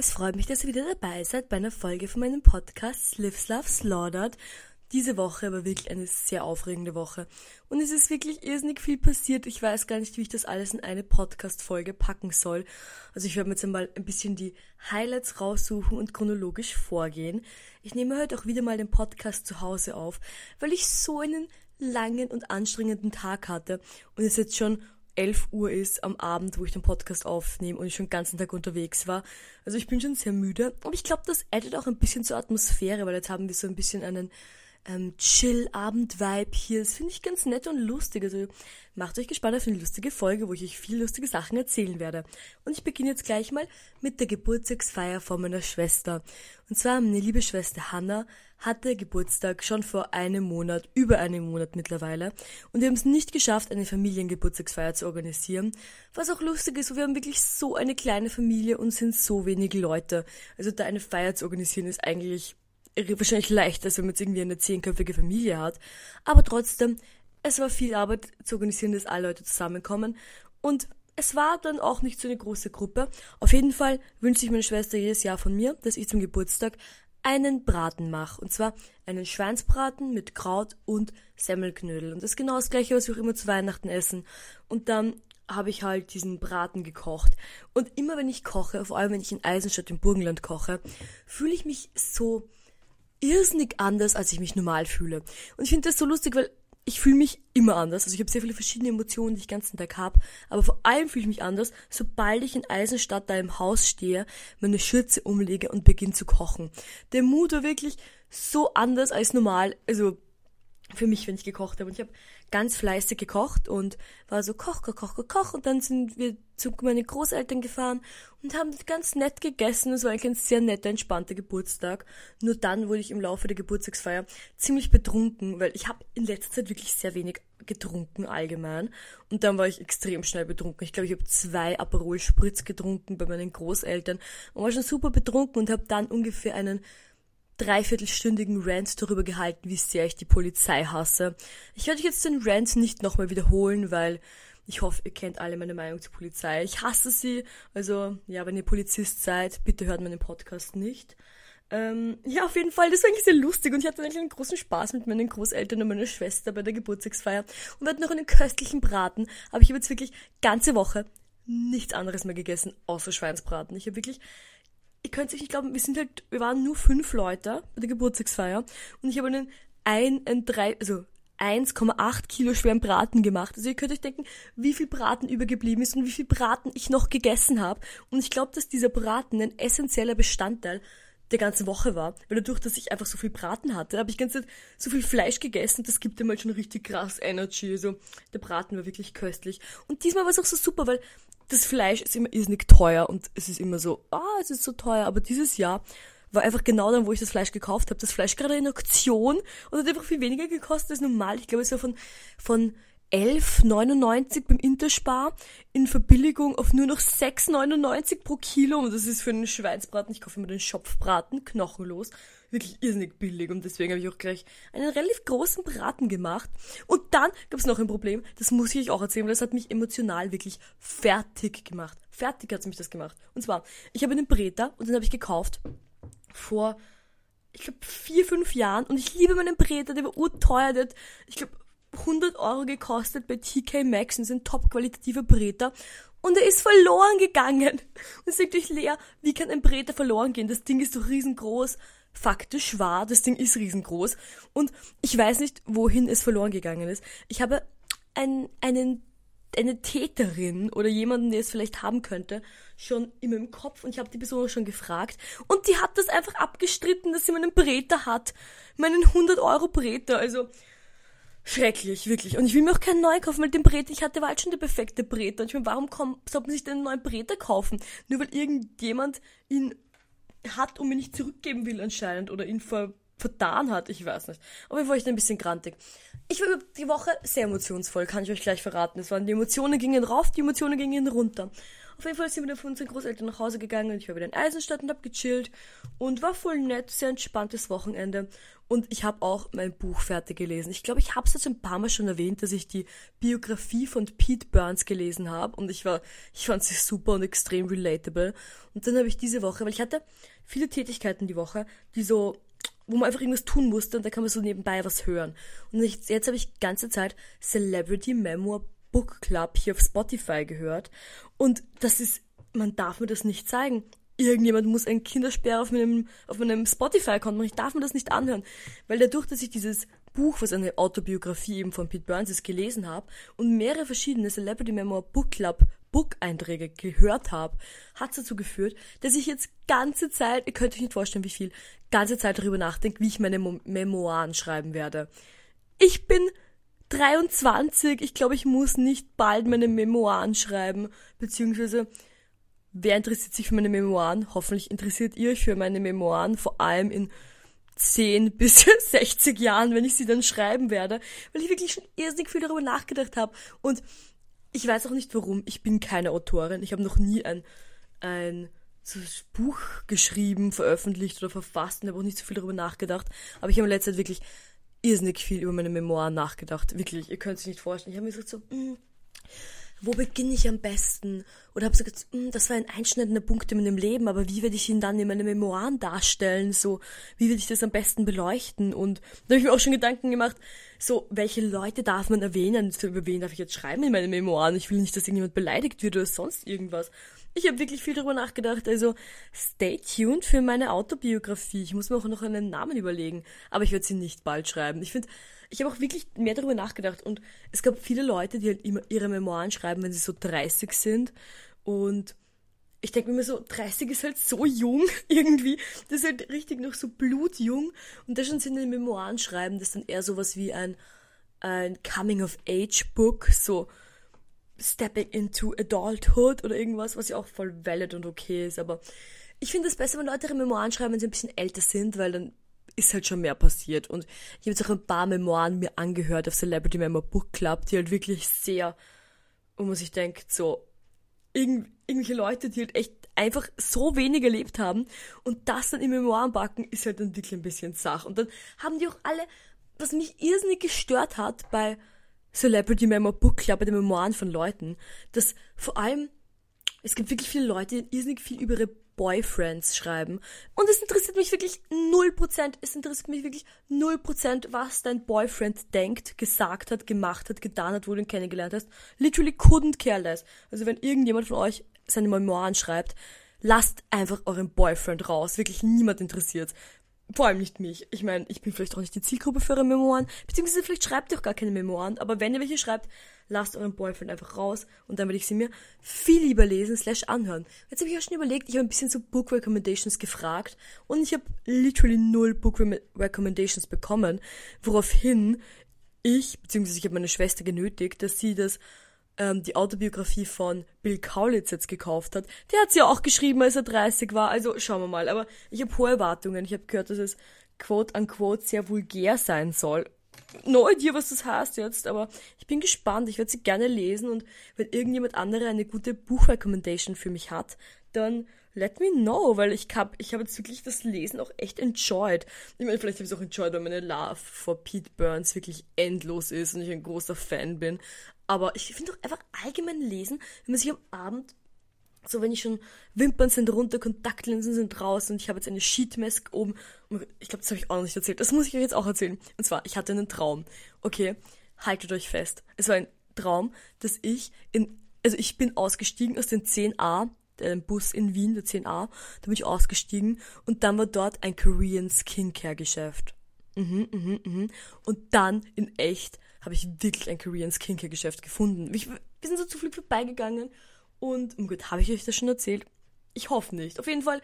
Es freut mich, dass ihr wieder dabei seid bei einer Folge von meinem Podcast Lives Love Slaughtered. Diese Woche war wirklich eine sehr aufregende Woche. Und es ist wirklich irrsinnig viel passiert. Ich weiß gar nicht, wie ich das alles in eine Podcast-Folge packen soll. Also ich werde mir jetzt einmal ein bisschen die Highlights raussuchen und chronologisch vorgehen. Ich nehme heute auch wieder mal den Podcast zu Hause auf, weil ich so einen langen und anstrengenden Tag hatte und es jetzt schon 11 Uhr ist am Abend, wo ich den Podcast aufnehme und ich schon den ganzen Tag unterwegs war. Also ich bin schon sehr müde. Aber ich glaube, das addet auch ein bisschen zur Atmosphäre, weil jetzt haben wir so ein bisschen einen ähm, Chill-Abend-Vibe hier. Das finde ich ganz nett und lustig. Also macht euch gespannt auf eine lustige Folge, wo ich euch viel lustige Sachen erzählen werde. Und ich beginne jetzt gleich mal mit der Geburtstagsfeier von meiner Schwester. Und zwar meine liebe Schwester Hannah hatte Geburtstag schon vor einem Monat, über einem Monat mittlerweile. Und wir haben es nicht geschafft, eine Familiengeburtstagsfeier zu organisieren. Was auch lustig ist, wir haben wirklich so eine kleine Familie und sind so wenige Leute. Also da eine Feier zu organisieren ist eigentlich wahrscheinlich leichter, als wenn man jetzt irgendwie eine zehnköpfige Familie hat. Aber trotzdem, es war viel Arbeit zu organisieren, dass alle Leute zusammenkommen. Und es war dann auch nicht so eine große Gruppe. Auf jeden Fall wünscht sich meine Schwester jedes Jahr von mir, dass ich zum Geburtstag einen Braten mache. Und zwar einen Schweinsbraten mit Kraut und Semmelknödel. Und das ist genau das gleiche, was wir auch immer zu Weihnachten essen. Und dann habe ich halt diesen Braten gekocht. Und immer wenn ich koche, vor allem wenn ich in Eisenstadt im Burgenland koche, fühle ich mich so irrsinnig anders, als ich mich normal fühle. Und ich finde das so lustig, weil ich fühle mich immer anders. Also ich habe sehr viele verschiedene Emotionen, die ich den ganzen Tag habe. Aber vor allem fühle ich mich anders, sobald ich in Eisenstadt da im Haus stehe, meine Schürze umlege und beginne zu kochen. Der Mut war wirklich so anders als normal. Also für mich, wenn ich gekocht habe. Und ich habe ganz fleißig gekocht und war so koch, koch, koch, koch. Und dann sind wir zu meinen Großeltern gefahren und haben ganz nett gegessen. Es war eigentlich ein sehr netter, entspannter Geburtstag. Nur dann wurde ich im Laufe der Geburtstagsfeier ziemlich betrunken, weil ich habe in letzter Zeit wirklich sehr wenig getrunken allgemein. Und dann war ich extrem schnell betrunken. Ich glaube, ich habe zwei Aperol Spritz getrunken bei meinen Großeltern und war schon super betrunken und habe dann ungefähr einen dreiviertelstündigen Rant darüber gehalten, wie sehr ich die Polizei hasse. Ich werde jetzt den Rant nicht nochmal wiederholen, weil ich hoffe, ihr kennt alle meine Meinung zur Polizei. Ich hasse sie. Also, ja, wenn ihr Polizist seid, bitte hört meinen Podcast nicht. Ähm, ja, auf jeden Fall, das war eigentlich sehr lustig und ich hatte eigentlich einen großen Spaß mit meinen Großeltern und meiner Schwester bei der Geburtstagsfeier und wir hatten noch einen köstlichen Braten, aber ich habe jetzt wirklich ganze Woche nichts anderes mehr gegessen, außer Schweinsbraten. Ich habe wirklich ihr könnt sich nicht glauben, wir sind halt, wir waren nur fünf Leute bei der Geburtstagsfeier und ich habe einen ein, ein drei, also 1,8 Kilo schweren Braten gemacht. Also ihr könnt euch denken, wie viel Braten übergeblieben ist und wie viel Braten ich noch gegessen habe. Und ich glaube, dass dieser Braten ein essentieller Bestandteil der ganzen Woche war. Weil dadurch, dass ich einfach so viel Braten hatte, habe ich ganz so viel Fleisch gegessen. Das gibt halt schon richtig krass Energy. Also der Braten war wirklich köstlich. Und diesmal war es auch so super, weil das Fleisch ist immer irrsinnig teuer und es ist immer so, ah, es ist so teuer. Aber dieses Jahr war einfach genau dann, wo ich das Fleisch gekauft habe, das Fleisch gerade in Aktion und hat einfach viel weniger gekostet als normal. Ich glaube, es war von, von 11,99 beim Interspar in Verbilligung auf nur noch 6,99 pro Kilo. Und das ist für einen Schweinsbraten, ich kaufe immer den Schopfbraten, knochenlos, wirklich irrsinnig billig. Und deswegen habe ich auch gleich einen relativ großen Braten gemacht. Und dann gab es noch ein Problem, das muss ich euch auch erzählen, weil das hat mich emotional wirklich fertig gemacht. Fertig hat es mich das gemacht. Und zwar, ich habe einen Breter und den habe ich gekauft vor, ich glaube, vier, fünf Jahren. Und ich liebe meinen Breter, der war urteuer, der hat, ich glaube, 100 Euro gekostet bei TK Maxx und ist ein top-qualitativer Breter. Und er ist verloren gegangen. Und sagt euch Lea, wie kann ein Breter verloren gehen? Das Ding ist doch riesengroß. Faktisch wahr, das Ding ist riesengroß. Und ich weiß nicht, wohin es verloren gegangen ist. Ich habe ein, einen eine Täterin oder jemanden, der es vielleicht haben könnte, schon in meinem Kopf und ich habe die Person schon gefragt und die hat das einfach abgestritten, dass sie meinen Breter hat. Meinen 100 Euro Breter, also schrecklich, wirklich. Und ich will mir auch keinen neuen kaufen, weil den Breter, ich hatte, war halt schon der perfekte Breter. Und ich meine, warum komm, sollte man sich denn einen neuen Breter kaufen? Nur weil irgendjemand ihn hat und mir nicht zurückgeben will anscheinend oder ihn ver vertan hat. Ich weiß nicht. Auf jeden Fall war ich ein bisschen grantig. Ich war die Woche sehr emotionsvoll, kann ich euch gleich verraten. Es waren die Emotionen gingen rauf, die Emotionen gingen runter. Auf jeden Fall sind wir dann von unseren Großeltern nach Hause gegangen und ich war wieder in Eisenstadt und hab gechillt und war voll nett, sehr entspanntes Wochenende. Und ich habe auch mein Buch fertig gelesen. Ich glaube, ich habe es jetzt ein paar Mal schon erwähnt, dass ich die Biografie von Pete Burns gelesen habe. Und ich war, ich fand sie super und extrem relatable. Und dann habe ich diese Woche, weil ich hatte viele Tätigkeiten die Woche, die so, wo man einfach irgendwas tun musste und da kann man so nebenbei was hören. Und ich, jetzt habe ich ganze Zeit Celebrity Memoir Book Club hier auf Spotify gehört. Und das ist, man darf mir das nicht zeigen irgendjemand muss einen Kindersperr auf meinem, auf meinem Spotify-Account machen. Ich darf mir das nicht anhören. Weil dadurch, dass ich dieses Buch, was eine Autobiografie eben von Pete Burns ist, gelesen habe und mehrere verschiedene Celebrity Memoir Book Club Book-Einträge gehört habe, hat dazu geführt, dass ich jetzt ganze Zeit, ihr könnt euch nicht vorstellen, wie viel, ganze Zeit darüber nachdenke, wie ich meine Mo Memoiren schreiben werde. Ich bin 23, ich glaube, ich muss nicht bald meine Memoiren schreiben, beziehungsweise Wer interessiert sich für meine Memoiren? Hoffentlich interessiert ihr euch für meine Memoiren, vor allem in 10 bis 60 Jahren, wenn ich sie dann schreiben werde, weil ich wirklich schon irrsinnig viel darüber nachgedacht habe. Und ich weiß auch nicht warum. Ich bin keine Autorin. Ich habe noch nie ein, ein so Buch geschrieben, veröffentlicht oder verfasst und habe auch nicht so viel darüber nachgedacht. Aber ich habe in letzter Zeit wirklich irrsinnig viel über meine Memoiren nachgedacht. Wirklich, ihr könnt es nicht vorstellen. Ich habe mir gesagt so, mm, wo beginne ich am besten? Oder habe gesagt, hm, das war ein einschneidender Punkt in meinem Leben, aber wie werde ich ihn dann in meinen Memoiren darstellen? So, wie werde ich das am besten beleuchten? Und da habe ich mir auch schon Gedanken gemacht, so, welche Leute darf man erwähnen? Über wen darf ich jetzt schreiben in meinen Memoiren? Ich will nicht, dass irgendjemand beleidigt wird oder sonst irgendwas. Ich habe wirklich viel darüber nachgedacht. Also stay tuned für meine Autobiografie. Ich muss mir auch noch einen Namen überlegen. Aber ich werde sie nicht bald schreiben. Ich finde, ich habe auch wirklich mehr darüber nachgedacht und es gab viele Leute, die halt immer ihre Memoiren schreiben, wenn sie so 30 sind und ich denke mir immer so, 30 ist halt so jung irgendwie. Das ist halt richtig noch so blutjung. Und da schon sind in den Memoiren schreiben, das ist dann eher sowas wie ein, ein Coming-of-Age-Book, so Stepping into Adulthood oder irgendwas, was ja auch voll valid und okay ist. Aber ich finde es besser, wenn Leute ihre Memoiren schreiben, wenn sie ein bisschen älter sind, weil dann ist halt schon mehr passiert. Und ich habe jetzt auch ein paar Memoiren mir angehört auf Celebrity Memoir Book Club, die halt wirklich sehr, wo man sich denkt, so, irgend, irgendwelche Leute, die halt echt einfach so wenig erlebt haben und das dann in Memoiren backen, ist halt dann wirklich ein bisschen Sach. Und dann haben die auch alle, was mich irrsinnig gestört hat bei Celebrity Memoir Book Club, bei den Memoiren von Leuten, dass vor allem, es gibt wirklich viele Leute, die irrsinnig viel über ihre Boyfriends schreiben. Und es interessiert mich wirklich 0%. Es interessiert mich wirklich 0%, was dein Boyfriend denkt, gesagt hat, gemacht hat, getan hat, wo du ihn kennengelernt hast. Literally couldn't care less. Also wenn irgendjemand von euch seine Memoiren schreibt, lasst einfach euren Boyfriend raus. Wirklich niemand interessiert. Vor allem nicht mich. Ich meine, ich bin vielleicht auch nicht die Zielgruppe für eure Memoiren, beziehungsweise vielleicht schreibt ihr auch gar keine Memoiren, aber wenn ihr welche schreibt, lasst euren Boyfriend einfach raus und dann werde ich sie mir viel lieber lesen slash anhören. Jetzt habe ich auch schon überlegt, ich habe ein bisschen so Book Recommendations gefragt und ich habe literally null Book Recommendations bekommen, woraufhin ich, beziehungsweise ich habe meine Schwester genötigt, dass sie das ähm, die Autobiografie von Bill Kaulitz jetzt gekauft hat. Der hat sie ja auch geschrieben, als er 30 war. Also schauen wir mal. Aber ich habe hohe Erwartungen. Ich habe gehört, dass es quote unquote sehr vulgär sein soll. No idea, was das heißt jetzt, aber ich bin gespannt. Ich werde sie gerne lesen und wenn irgendjemand andere eine gute Buchrecommendation für mich hat, dann let me know, weil ich hab, ich habe jetzt wirklich das Lesen auch echt enjoyed. Ich meine, vielleicht habe ich es auch enjoyed, weil meine Love for Pete Burns wirklich endlos ist und ich ein großer Fan bin. Aber ich finde auch einfach allgemein lesen, wenn man sich am Abend, so wenn ich schon Wimpern sind runter, Kontaktlinsen sind raus und ich habe jetzt eine Sheetmask oben. Ich glaube, das habe ich auch noch nicht erzählt. Das muss ich euch jetzt auch erzählen. Und zwar, ich hatte einen Traum. Okay, haltet euch fest. Es war ein Traum, dass ich in, also ich bin ausgestiegen aus dem 10a, dem Bus in Wien, der 10a, da bin ich ausgestiegen und dann war dort ein Korean Skincare Geschäft. Mhm, mhm, mhm. Und dann in echt habe ich wirklich ein Korean Skincare Geschäft gefunden. Ich, wir sind so zufällig vorbeigegangen und, oh Gott, habe ich euch das schon erzählt? Ich hoffe nicht. Auf jeden Fall,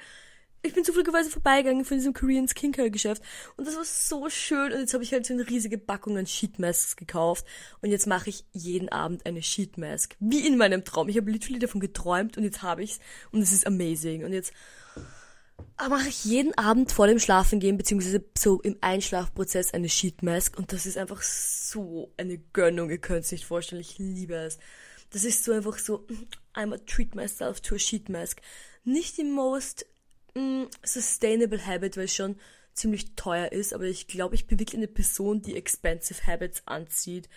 ich bin zufälligerweise vorbeigegangen von diesem Korean Skincare Geschäft und das war so schön und jetzt habe ich halt so eine riesige Packung an Sheet Masks gekauft und jetzt mache ich jeden Abend eine Sheet Mask. Wie in meinem Traum. Ich habe literally davon geträumt und jetzt habe ich's und es ist amazing und jetzt mache ich jeden Abend vor dem Schlafengehen, beziehungsweise so im Einschlafprozess eine Sheet Mask und das ist einfach so eine Gönnung, ihr könnt es nicht vorstellen, ich liebe es. das ist so einfach so, I'm a treat myself to a sheet mask. Nicht die most mm, sustainable habit, weil es schon ziemlich teuer ist, aber ich glaube, ich bin wirklich eine Person, die expensive habits anzieht.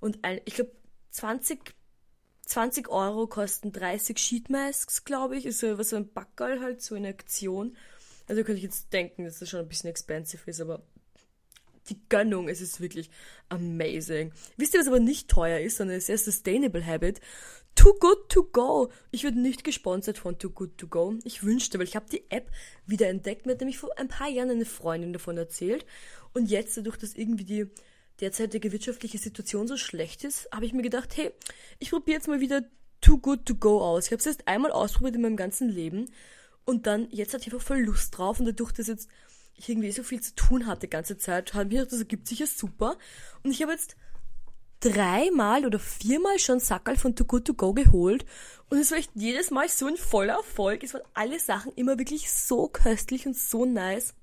Und ein, ich glaube, 20, 20 Euro kosten 30 Sheetmasks, glaube ich. Ist so was so ein Backerl halt, so eine Aktion. Also könnte ich jetzt denken, dass das schon ein bisschen expensive ist, aber die Gönnung, es ist wirklich amazing. Wisst ihr, was aber nicht teuer ist, sondern ein sehr sustainable Habit? Too Good To Go. Ich werde nicht gesponsert von Too Good To Go. Ich wünschte, weil ich habe die App wieder entdeckt. Mir hat nämlich vor ein paar Jahren eine Freundin davon erzählt. Und jetzt, dadurch, dass irgendwie die derzeitige wirtschaftliche Situation so schlecht ist, habe ich mir gedacht, hey, ich probiere jetzt mal wieder Too Good To Go aus. Ich habe es erst einmal ausprobiert in meinem ganzen Leben. Und dann, jetzt hatte ich einfach voll Lust drauf. Und dadurch, dass jetzt ich irgendwie so viel zu tun hatte die ganze Zeit, habe ich gedacht, das ergibt sich ja super. Und ich habe jetzt dreimal oder viermal schon Sackerl von Too Good To Go geholt. Und es war echt jedes Mal so ein voller Erfolg. Es waren alle Sachen immer wirklich so köstlich und so nice.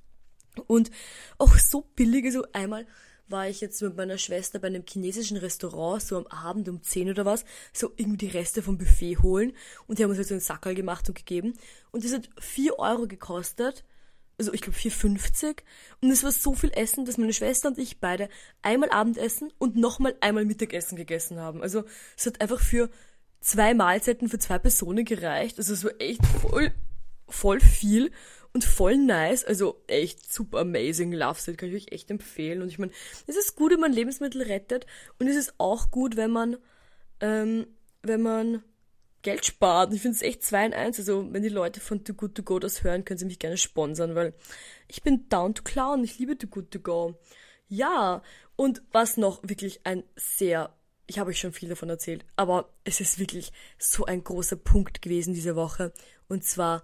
Und auch so billig. Also einmal war ich jetzt mit meiner Schwester bei einem chinesischen Restaurant, so am Abend um 10 oder was, so irgendwie die Reste vom Buffet holen. Und die haben uns halt so einen Sackerl gemacht und gegeben. Und das hat 4 Euro gekostet also ich glaube 4,50 und es war so viel Essen, dass meine Schwester und ich beide einmal Abendessen und nochmal einmal Mittagessen gegessen haben. Also es hat einfach für zwei Mahlzeiten für zwei Personen gereicht. Also es war echt voll, voll viel und voll nice. Also echt super amazing Love Set, kann ich euch echt empfehlen. Und ich meine, es ist gut, wenn man Lebensmittel rettet und es ist auch gut, wenn man, ähm, wenn man Geld spart. Ich finde es echt 2 in 1. Also, wenn die Leute von Too Good To Go das hören, können sie mich gerne sponsern, weil ich bin down to clown. Ich liebe Too Good To Go. Ja, und was noch wirklich ein sehr, ich habe euch schon viel davon erzählt, aber es ist wirklich so ein großer Punkt gewesen diese Woche. Und zwar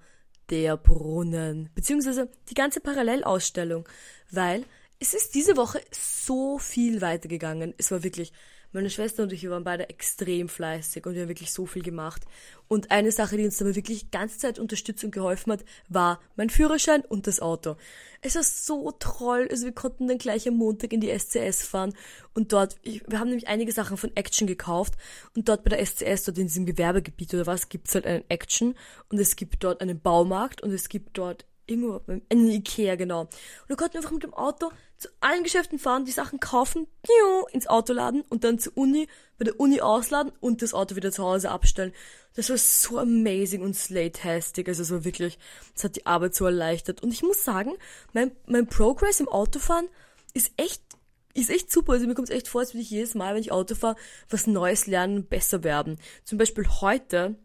der Brunnen, beziehungsweise die ganze Parallelausstellung, weil es ist diese Woche so viel weitergegangen. Es war wirklich meine Schwester und ich, wir waren beide extrem fleißig und wir haben wirklich so viel gemacht. Und eine Sache, die uns dabei wirklich ganze Zeit unterstützt und geholfen hat, war mein Führerschein und das Auto. Es war so toll. Also wir konnten dann gleich am Montag in die SCS fahren und dort, ich, wir haben nämlich einige Sachen von Action gekauft und dort bei der SCS, dort in diesem Gewerbegebiet oder was, gibt's halt einen Action und es gibt dort einen Baumarkt und es gibt dort irgendwo, in Ikea, genau. Und wir konnten einfach mit dem Auto zu allen Geschäften fahren, die Sachen kaufen, ins Auto laden und dann zur Uni, bei der Uni ausladen und das Auto wieder zu Hause abstellen. Das war so amazing und slate-tastic. Also so wirklich, das hat die Arbeit so erleichtert. Und ich muss sagen, mein, mein Progress im Autofahren ist echt, ist echt super. Also mir kommt es echt vor, als würde ich jedes Mal, wenn ich Auto fahre, was Neues lernen und besser werden. Zum Beispiel heute,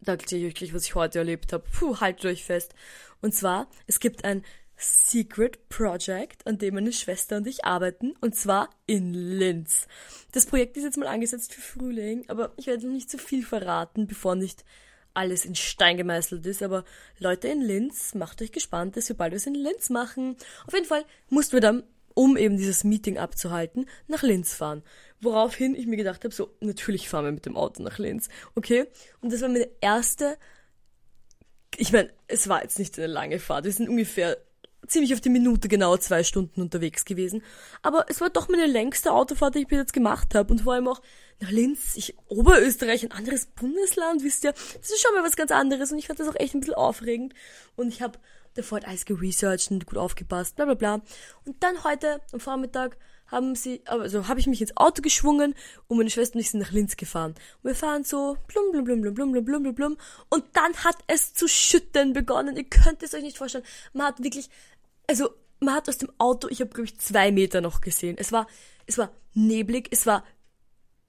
da erzähle ich euch gleich, was ich heute erlebt habe. Puh, haltet euch fest. Und zwar, es gibt ein Secret Project, an dem meine Schwester und ich arbeiten, und zwar in Linz. Das Projekt ist jetzt mal angesetzt für Frühling, aber ich werde noch nicht zu so viel verraten, bevor nicht alles in Stein gemeißelt ist. Aber Leute in Linz, macht euch gespannt, dass wir bald was in Linz machen. Auf jeden Fall mussten wir dann, um eben dieses Meeting abzuhalten, nach Linz fahren. Woraufhin ich mir gedacht habe, so, natürlich fahren wir mit dem Auto nach Linz. Okay? Und das war meine erste ich meine, es war jetzt nicht eine lange Fahrt. Wir sind ungefähr ziemlich auf die Minute genau zwei Stunden unterwegs gewesen. Aber es war doch meine längste Autofahrt, die ich bis jetzt gemacht habe. Und vor allem auch nach Linz, ich, Oberösterreich, ein anderes Bundesland, wisst ihr. Das ist schon mal was ganz anderes. Und ich fand das auch echt ein bisschen aufregend. Und ich habe davor halt alles geresearched und gut aufgepasst, bla bla bla. Und dann heute am Vormittag haben sie, also habe ich mich ins Auto geschwungen und meine Schwester und ich sind nach Linz gefahren. Und wir fahren so blum blum blum blum blum blum blum blum blum und dann hat es zu schütten begonnen. Ihr könnt es euch nicht vorstellen. Man hat wirklich, also man hat aus dem Auto, ich habe glaube ich zwei Meter noch gesehen. Es war, es war neblig, es war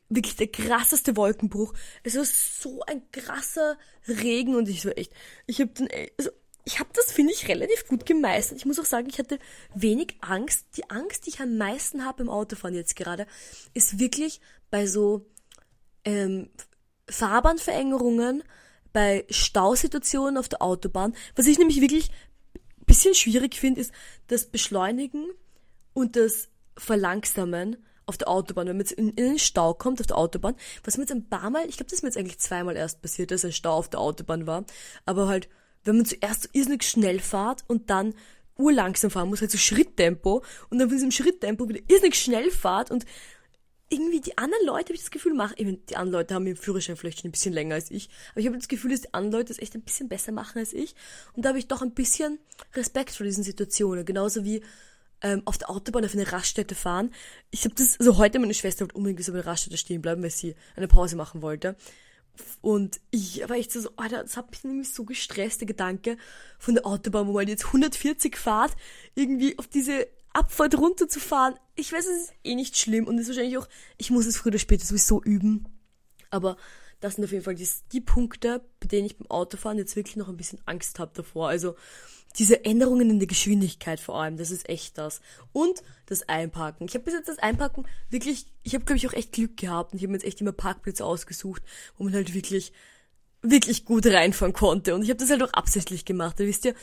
wirklich der krasseste Wolkenbruch. Es war so ein krasser Regen und ich war echt, ich habe dann, also ich habe das, finde ich, relativ gut gemeistert. Ich muss auch sagen, ich hatte wenig Angst. Die Angst, die ich am meisten habe im Autofahren jetzt gerade, ist wirklich bei so ähm, Fahrbahnverängerungen, bei Stausituationen auf der Autobahn. Was ich nämlich wirklich bisschen schwierig finde, ist das Beschleunigen und das Verlangsamen auf der Autobahn, wenn man jetzt in, in den Stau kommt auf der Autobahn, was mir jetzt ein paar Mal, ich glaube, das ist mir jetzt eigentlich zweimal erst passiert, dass ein Stau auf der Autobahn war, aber halt wenn man zuerst so irrsinnig schnell fährt und dann urlangsam fahren muss, halt so Schritttempo und dann von diesem Schritttempo wieder irrsinnig schnell fahrt und irgendwie die anderen Leute, habe ich das Gefühl, machen, eben, die anderen Leute haben ihren Führerschein vielleicht schon ein bisschen länger als ich, aber ich habe das Gefühl, dass die anderen Leute das echt ein bisschen besser machen als ich. Und da habe ich doch ein bisschen Respekt vor diesen Situationen. Genauso wie ähm, auf der Autobahn auf eine Raststätte fahren. Ich habe das, also heute meine Schwester wollte unbedingt auf einer Raststätte stehen bleiben, weil sie eine Pause machen wollte. Und ich war echt so, Alter, das hat mich nämlich so gestresst, der Gedanke von der Autobahn, wo man jetzt 140 fahrt, irgendwie auf diese Abfahrt runterzufahren. Ich weiß, es ist eh nicht schlimm und ist wahrscheinlich auch, ich muss es früher oder später sowieso üben. Aber das sind auf jeden Fall die, die Punkte, bei denen ich beim Autofahren jetzt wirklich noch ein bisschen Angst habe davor. Also diese Änderungen in der Geschwindigkeit vor allem, das ist echt das. Und das Einparken. Ich habe bis jetzt das Einparken wirklich, ich habe glaube ich auch echt Glück gehabt und ich habe mir jetzt echt immer Parkplätze ausgesucht, wo man halt wirklich wirklich gut reinfahren konnte und ich habe das halt auch absichtlich gemacht. Da wisst ihr,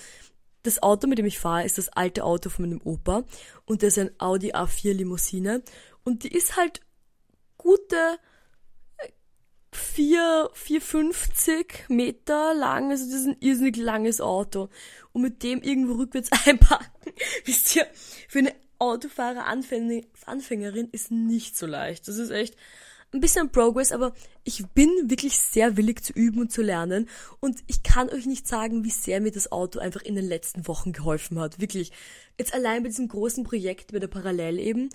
das Auto, mit dem ich fahre, ist das alte Auto von meinem Opa und das ist ein Audi A4 Limousine und die ist halt gute 4, 450 Meter lang, also das ist ein irrsinnig langes Auto. Und mit dem irgendwo rückwärts einpacken, wisst ihr, für eine Autofahrer Anfängerin ist nicht so leicht. Das ist echt ein bisschen Progress, aber ich bin wirklich sehr willig zu üben und zu lernen. Und ich kann euch nicht sagen, wie sehr mir das Auto einfach in den letzten Wochen geholfen hat. Wirklich. Jetzt allein bei diesem großen Projekt bei der Parallel eben,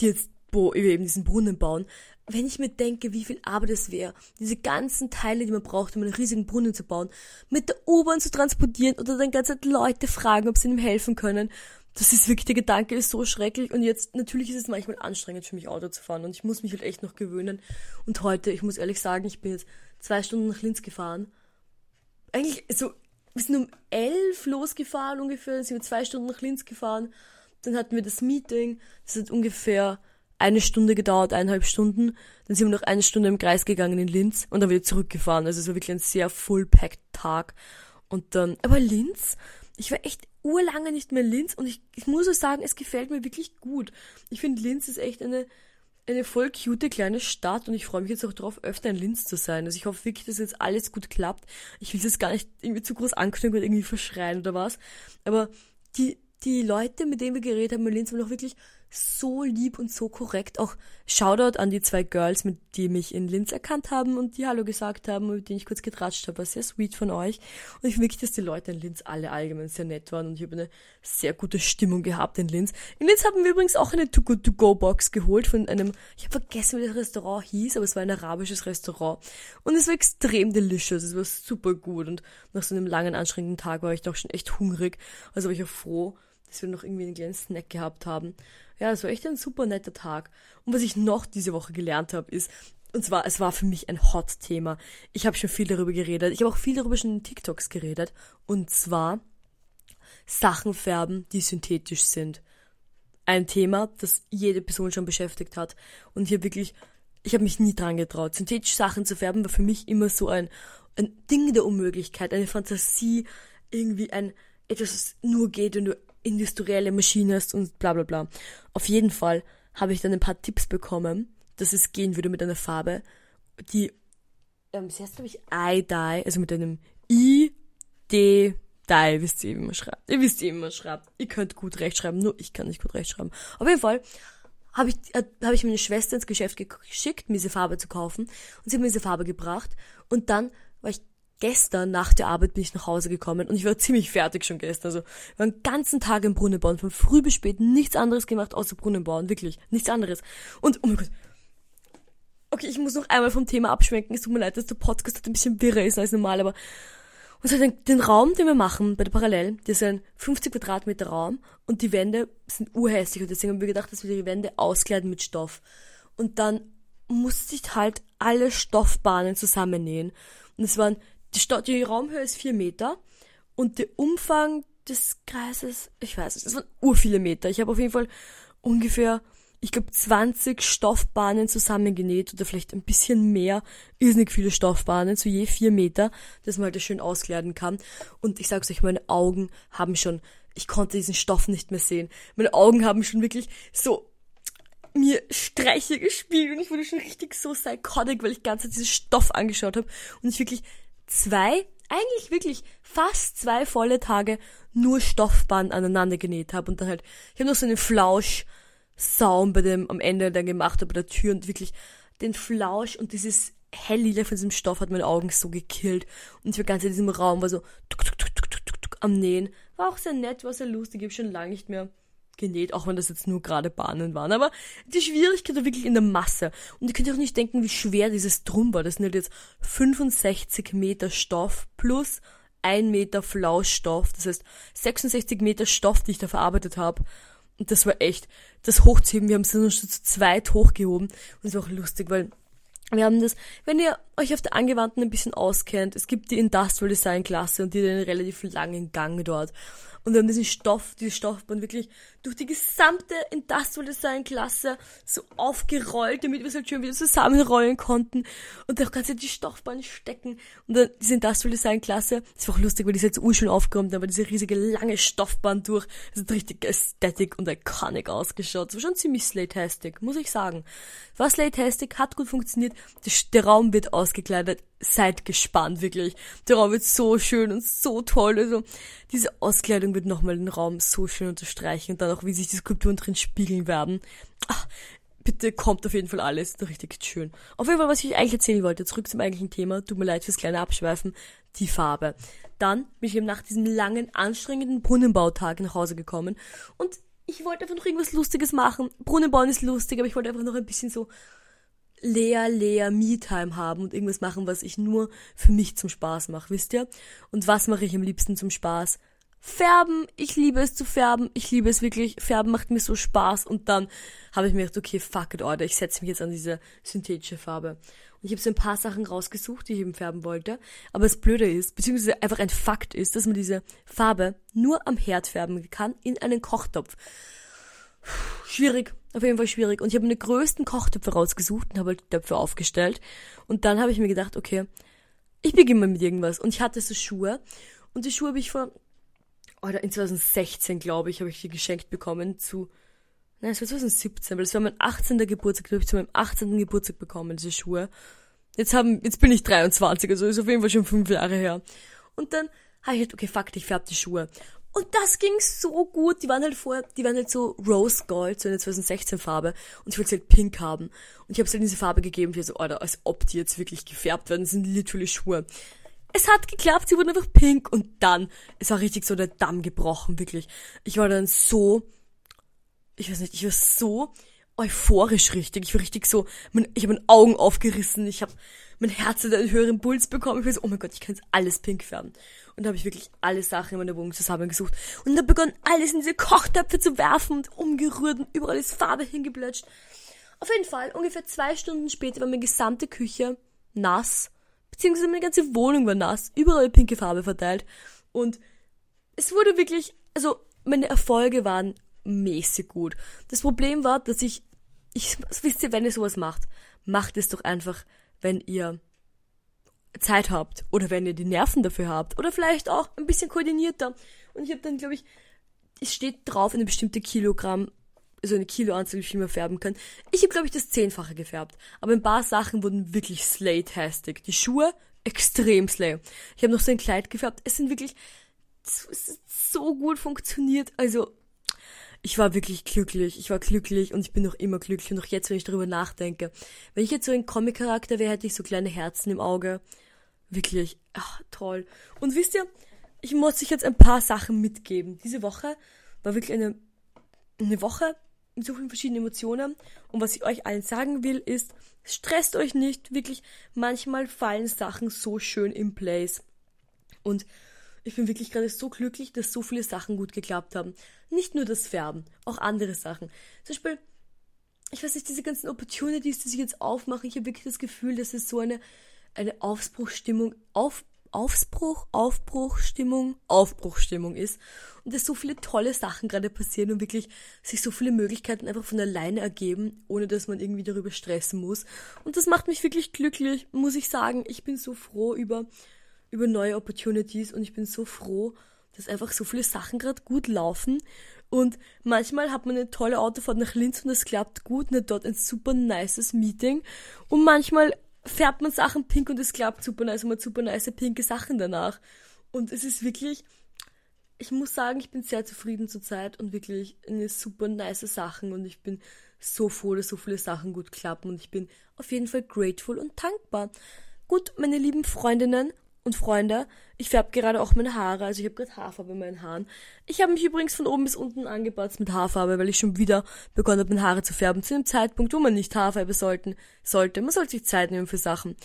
die jetzt wo wir eben diesen Brunnen bauen, wenn ich mir denke, wie viel Arbeit es wäre, diese ganzen Teile, die man braucht, um einen riesigen Brunnen zu bauen, mit der U-Bahn zu transportieren oder dann ganze Zeit Leute fragen, ob sie ihm helfen können, das ist wirklich, der Gedanke ist so schrecklich und jetzt, natürlich ist es manchmal anstrengend für mich Auto zu fahren und ich muss mich halt echt noch gewöhnen und heute, ich muss ehrlich sagen, ich bin jetzt zwei Stunden nach Linz gefahren. Eigentlich, so, wir sind um elf losgefahren ungefähr, dann sind wir zwei Stunden nach Linz gefahren, dann hatten wir das Meeting, das hat ungefähr eine Stunde gedauert, eineinhalb Stunden. Dann sind wir noch eine Stunde im Kreis gegangen in Linz und dann wieder zurückgefahren. Also es war wirklich ein sehr full-packed Tag. Und dann, aber Linz, ich war echt urlange nicht mehr in Linz und ich, ich muss auch sagen, es gefällt mir wirklich gut. Ich finde Linz ist echt eine, eine voll cute kleine Stadt und ich freue mich jetzt auch darauf, öfter in Linz zu sein. Also ich hoffe wirklich, dass jetzt alles gut klappt. Ich will es jetzt gar nicht irgendwie zu groß anknüpfen oder irgendwie verschreien oder was. Aber die, die Leute, mit denen wir geredet haben in Linz, waren auch wirklich so lieb und so korrekt. Auch Shoutout an die zwei Girls, mit die mich in Linz erkannt haben und die Hallo gesagt haben und mit denen ich kurz getratscht habe. War sehr sweet von euch. Und ich finde wirklich, dass die Leute in Linz alle allgemein sehr nett waren und ich habe eine sehr gute Stimmung gehabt in Linz. In Linz haben wir übrigens auch eine To Go To Go Box geholt von einem, ich habe vergessen, wie das Restaurant hieß, aber es war ein arabisches Restaurant. Und es war extrem delicious. Es war super gut und nach so einem langen, anstrengenden Tag war ich doch schon echt hungrig. Also war ich auch froh, dass wir noch irgendwie einen kleinen Snack gehabt haben. Ja, es war echt ein super netter Tag. Und was ich noch diese Woche gelernt habe, ist, und zwar, es war für mich ein Hot-Thema. Ich habe schon viel darüber geredet. Ich habe auch viel darüber schon in TikToks geredet. Und zwar Sachen färben, die synthetisch sind. Ein Thema, das jede Person schon beschäftigt hat. Und habe wirklich, ich habe mich nie dran getraut. Synthetische Sachen zu färben war für mich immer so ein, ein Ding der Unmöglichkeit, eine Fantasie, irgendwie ein, etwas, was nur geht, wenn du industrielle Maschine hast und bla bla bla. Auf jeden Fall habe ich dann ein paar Tipps bekommen, dass es gehen würde mit einer Farbe, die, ähm, sie heißt glaube ich I-Dye, also mit einem I-D Dye, wisst ihr, wie man schreibt. Ihr wisst, wie man schreibt. Ihr könnt gut rechtschreiben, nur ich kann nicht gut rechtschreiben. Auf jeden Fall habe ich, äh, hab ich meine Schwester ins Geschäft geschickt, mir diese Farbe zu kaufen. Und sie hat mir diese Farbe gebracht. Und dann war ich gestern nach der Arbeit bin ich nach Hause gekommen und ich war ziemlich fertig schon gestern. Also wir waren den ganzen Tag im Brunnen bauen, von früh bis spät nichts anderes gemacht außer Brunnen bauen, wirklich, nichts anderes. Und oh mein Gott. Okay, ich muss noch einmal vom Thema abschwenken. Es tut mir leid, dass der Podcast halt ein bisschen wirrer ist als normal, aber und so den, den Raum, den wir machen bei der Parallel, das ist ein 50 Quadratmeter Raum und die Wände sind urhässlich und deswegen haben wir gedacht, dass wir die Wände auskleiden mit Stoff. Und dann musste ich halt alle Stoffbahnen zusammennähen. Und es waren die, Raumhöhe ist vier Meter und der Umfang des Kreises, ich weiß nicht, das waren ur viele Meter. Ich habe auf jeden Fall ungefähr, ich glaube, 20 Stoffbahnen zusammengenäht oder vielleicht ein bisschen mehr, irrsinnig viele Stoffbahnen, so je vier Meter, dass man halt das schön auskleiden kann. Und ich sag's euch, meine Augen haben schon, ich konnte diesen Stoff nicht mehr sehen. Meine Augen haben schon wirklich so mir Streiche gespielt und ich wurde schon richtig so psychotic, weil ich ganze diesen Stoff angeschaut habe und ich wirklich zwei, eigentlich wirklich fast zwei volle Tage nur Stoffband aneinander genäht habe und dann halt, ich habe noch so einen Flausch, Saum bei dem am Ende dann gemacht habe bei der Tür und wirklich den Flausch und dieses helllila von diesem Stoff hat meine Augen so gekillt und ich war ganz in diesem Raum war so tuk, tuk, tuk, tuk, tuk, tuk, am Nähen. War auch sehr nett, war sehr lustig, ich schon lange nicht mehr genäht, auch wenn das jetzt nur gerade Bahnen waren. Aber die Schwierigkeit war wirklich in der Masse. Und ihr könnt euch nicht denken, wie schwer dieses Drum war. Das sind halt jetzt 65 Meter Stoff plus ein Meter Flauschstoff. Das heißt 66 Meter Stoff, die ich da verarbeitet habe. Und das war echt das Hochzuheben. Wir haben es nur zu zweit hochgehoben. Und es war auch lustig, weil wir haben das, wenn ihr euch auf der Angewandten ein bisschen auskennt, es gibt die Industrial Design Klasse und die hat einen relativ langen Gang dort. Und wir haben diesen Stoff, diese Stoffbahn wirklich durch die gesamte Industrial Design Klasse so aufgerollt, damit wir es halt schön wieder zusammenrollen konnten und auch ganz die Stoffbahn stecken. Und dann diese Industrial Design Klasse, das war auch lustig, weil die ist jetzt urschön aufgeräumt, aber diese riesige lange Stoffbahn durch, das hat richtig Ästhetik und iconic ausgeschaut. Das war schon ziemlich slatastic, muss ich sagen. War slatastic, hat gut funktioniert, der Raum wird ausgekleidet, seid gespannt, wirklich. Der Raum wird so schön und so toll. Also, diese Auskleidung wird nochmal den Raum so schön unterstreichen und dann auch, wie sich die Skulpturen drin spiegeln werden. Ach, bitte kommt auf jeden Fall alles. Richtig schön. Auf jeden Fall, was ich eigentlich erzählen wollte, zurück zum eigentlichen Thema. Tut mir leid fürs kleine Abschweifen. Die Farbe. Dann bin ich eben nach diesem langen, anstrengenden Brunnenbautag nach Hause gekommen und ich wollte einfach noch irgendwas Lustiges machen. Brunnenbauen ist lustig, aber ich wollte einfach noch ein bisschen so leer, leer Me-Time haben und irgendwas machen, was ich nur für mich zum Spaß mache, wisst ihr? Und was mache ich am liebsten zum Spaß? Färben, ich liebe es zu färben, ich liebe es wirklich, Färben macht mir so Spaß und dann habe ich mir gedacht, okay, fuck it, Order, ich setze mich jetzt an diese synthetische Farbe. Und ich habe so ein paar Sachen rausgesucht, die ich eben färben wollte, aber das Blöde ist, beziehungsweise einfach ein Fakt ist, dass man diese Farbe nur am Herd färben kann, in einen Kochtopf. Schwierig, auf jeden Fall schwierig. Und ich habe mir die größten Kochtöpfe rausgesucht und habe halt Töpfe aufgestellt. Und dann habe ich mir gedacht, okay, ich beginne mal mit irgendwas. Und ich hatte so Schuhe. Und die Schuhe habe ich vor, oder in 2016, glaube ich, habe ich die geschenkt bekommen zu, nein, es war 2017, weil es war mein 18. Geburtstag, glaube ich, zu meinem 18. Geburtstag bekommen, diese Schuhe. Jetzt haben, jetzt bin ich 23, also ist auf jeden Fall schon fünf Jahre her. Und dann habe ich halt, okay, fuck, ich färbe die Schuhe. Und das ging so gut. Die waren halt vorher, die waren halt so Rose Gold, so eine 2016 Farbe. Und ich wollte sie halt pink haben. Und ich habe sie halt diese Farbe gegeben, wie so, Alter, als ob die jetzt wirklich gefärbt werden. Das sind literally Schuhe. Es hat geklappt, sie wurden einfach pink. Und dann, es war richtig so der Damm gebrochen, wirklich. Ich war dann so, ich weiß nicht, ich war so euphorisch richtig. Ich war richtig so, ich habe meine Augen aufgerissen. Ich habe mein Herz hat einen höheren Puls bekommen. Ich war so, oh mein Gott, ich kann jetzt alles pink färben. Und da habe ich wirklich alle Sachen in meiner Wohnung zusammengesucht. Und da begonnen alles in diese Kochtöpfe zu werfen und umgerührt und überall ist Farbe hingeblötscht. Auf jeden Fall, ungefähr zwei Stunden später war meine gesamte Küche nass. Beziehungsweise meine ganze Wohnung war nass. Überall pinke Farbe verteilt. Und es wurde wirklich, also meine Erfolge waren mäßig gut. Das Problem war, dass ich, ich, wisst ihr, wenn ihr sowas macht, macht es doch einfach, wenn ihr Zeit habt oder wenn ihr die Nerven dafür habt oder vielleicht auch ein bisschen koordinierter. Und ich habe dann, glaube ich, es steht drauf eine bestimmte Kilogramm, so eine Kiloanzahl, wie viel man färben kann. Ich habe, glaube ich, das Zehnfache gefärbt. Aber ein paar Sachen wurden wirklich slay-tastic. Die Schuhe, extrem slay. Ich habe noch so ein Kleid gefärbt. Es sind wirklich, es ist so gut funktioniert. Also, ich war wirklich glücklich. Ich war glücklich und ich bin noch immer glücklich. Und auch jetzt, wenn ich darüber nachdenke. Wenn ich jetzt so ein Comic-Charakter wäre, hätte ich so kleine Herzen im Auge. Wirklich, ach, toll. Und wisst ihr, ich muss euch jetzt ein paar Sachen mitgeben. Diese Woche war wirklich eine, eine Woche mit so vielen verschiedenen Emotionen. Und was ich euch allen sagen will, ist, stresst euch nicht. Wirklich, manchmal fallen Sachen so schön in place. Und ich bin wirklich gerade so glücklich, dass so viele Sachen gut geklappt haben. Nicht nur das Färben, auch andere Sachen. Zum Beispiel, ich weiß nicht, diese ganzen Opportunities, die sich jetzt aufmachen, ich habe wirklich das Gefühl, dass es so eine eine Aufbruchstimmung, auf, Aufbruch, Aufbruchstimmung, Aufbruchstimmung ist und dass so viele tolle Sachen gerade passieren und wirklich sich so viele Möglichkeiten einfach von alleine ergeben, ohne dass man irgendwie darüber stressen muss. Und das macht mich wirklich glücklich, muss ich sagen. Ich bin so froh über, über neue Opportunities und ich bin so froh, dass einfach so viele Sachen gerade gut laufen. Und manchmal hat man eine tolle Autofahrt nach Linz und es klappt gut und hat dort ein super nices Meeting. Und manchmal färbt man Sachen pink und es klappt super nice und man hat super nice pinke Sachen danach. Und es ist wirklich, ich muss sagen, ich bin sehr zufrieden zurzeit und wirklich eine super nice Sachen und ich bin so froh, dass so viele Sachen gut klappen und ich bin auf jeden Fall grateful und dankbar. Gut, meine lieben Freundinnen und Freunde, ich färbe gerade auch meine Haare, also ich habe gerade Haarfarbe in meinen Haaren. Ich habe mich übrigens von oben bis unten angebatzt mit Haarfarbe, weil ich schon wieder begonnen habe, meine Haare zu färben, zu einem Zeitpunkt, wo man nicht Haarfarbe sollten, sollte. Man sollte sich Zeit nehmen für Sachen.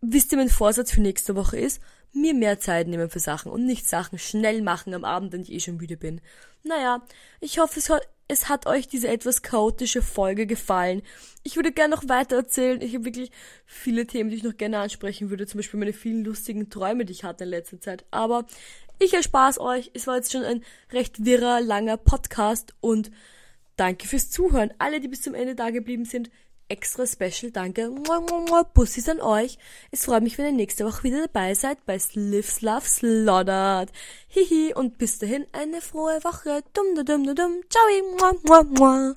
Wisst ihr, mein Vorsatz für nächste Woche ist? Mir mehr Zeit nehmen für Sachen und nicht Sachen schnell machen am Abend, wenn ich eh schon müde bin. Naja, ich hoffe, es hat, es hat euch diese etwas chaotische Folge gefallen. Ich würde gerne noch weiter erzählen. Ich habe wirklich viele Themen, die ich noch gerne ansprechen würde. Zum Beispiel meine vielen lustigen Träume, die ich hatte in letzter Zeit. Aber ich erspare es euch. Es war jetzt schon ein recht wirrer, langer Podcast und danke fürs Zuhören. Alle, die bis zum Ende da geblieben sind, extra special danke. Bussis an euch. Es freut mich, wenn ihr nächste Woche wieder dabei seid bei Lives Love Slaughtered. Hihi und bis dahin eine frohe Woche. Dum dum dum dum. Ciao.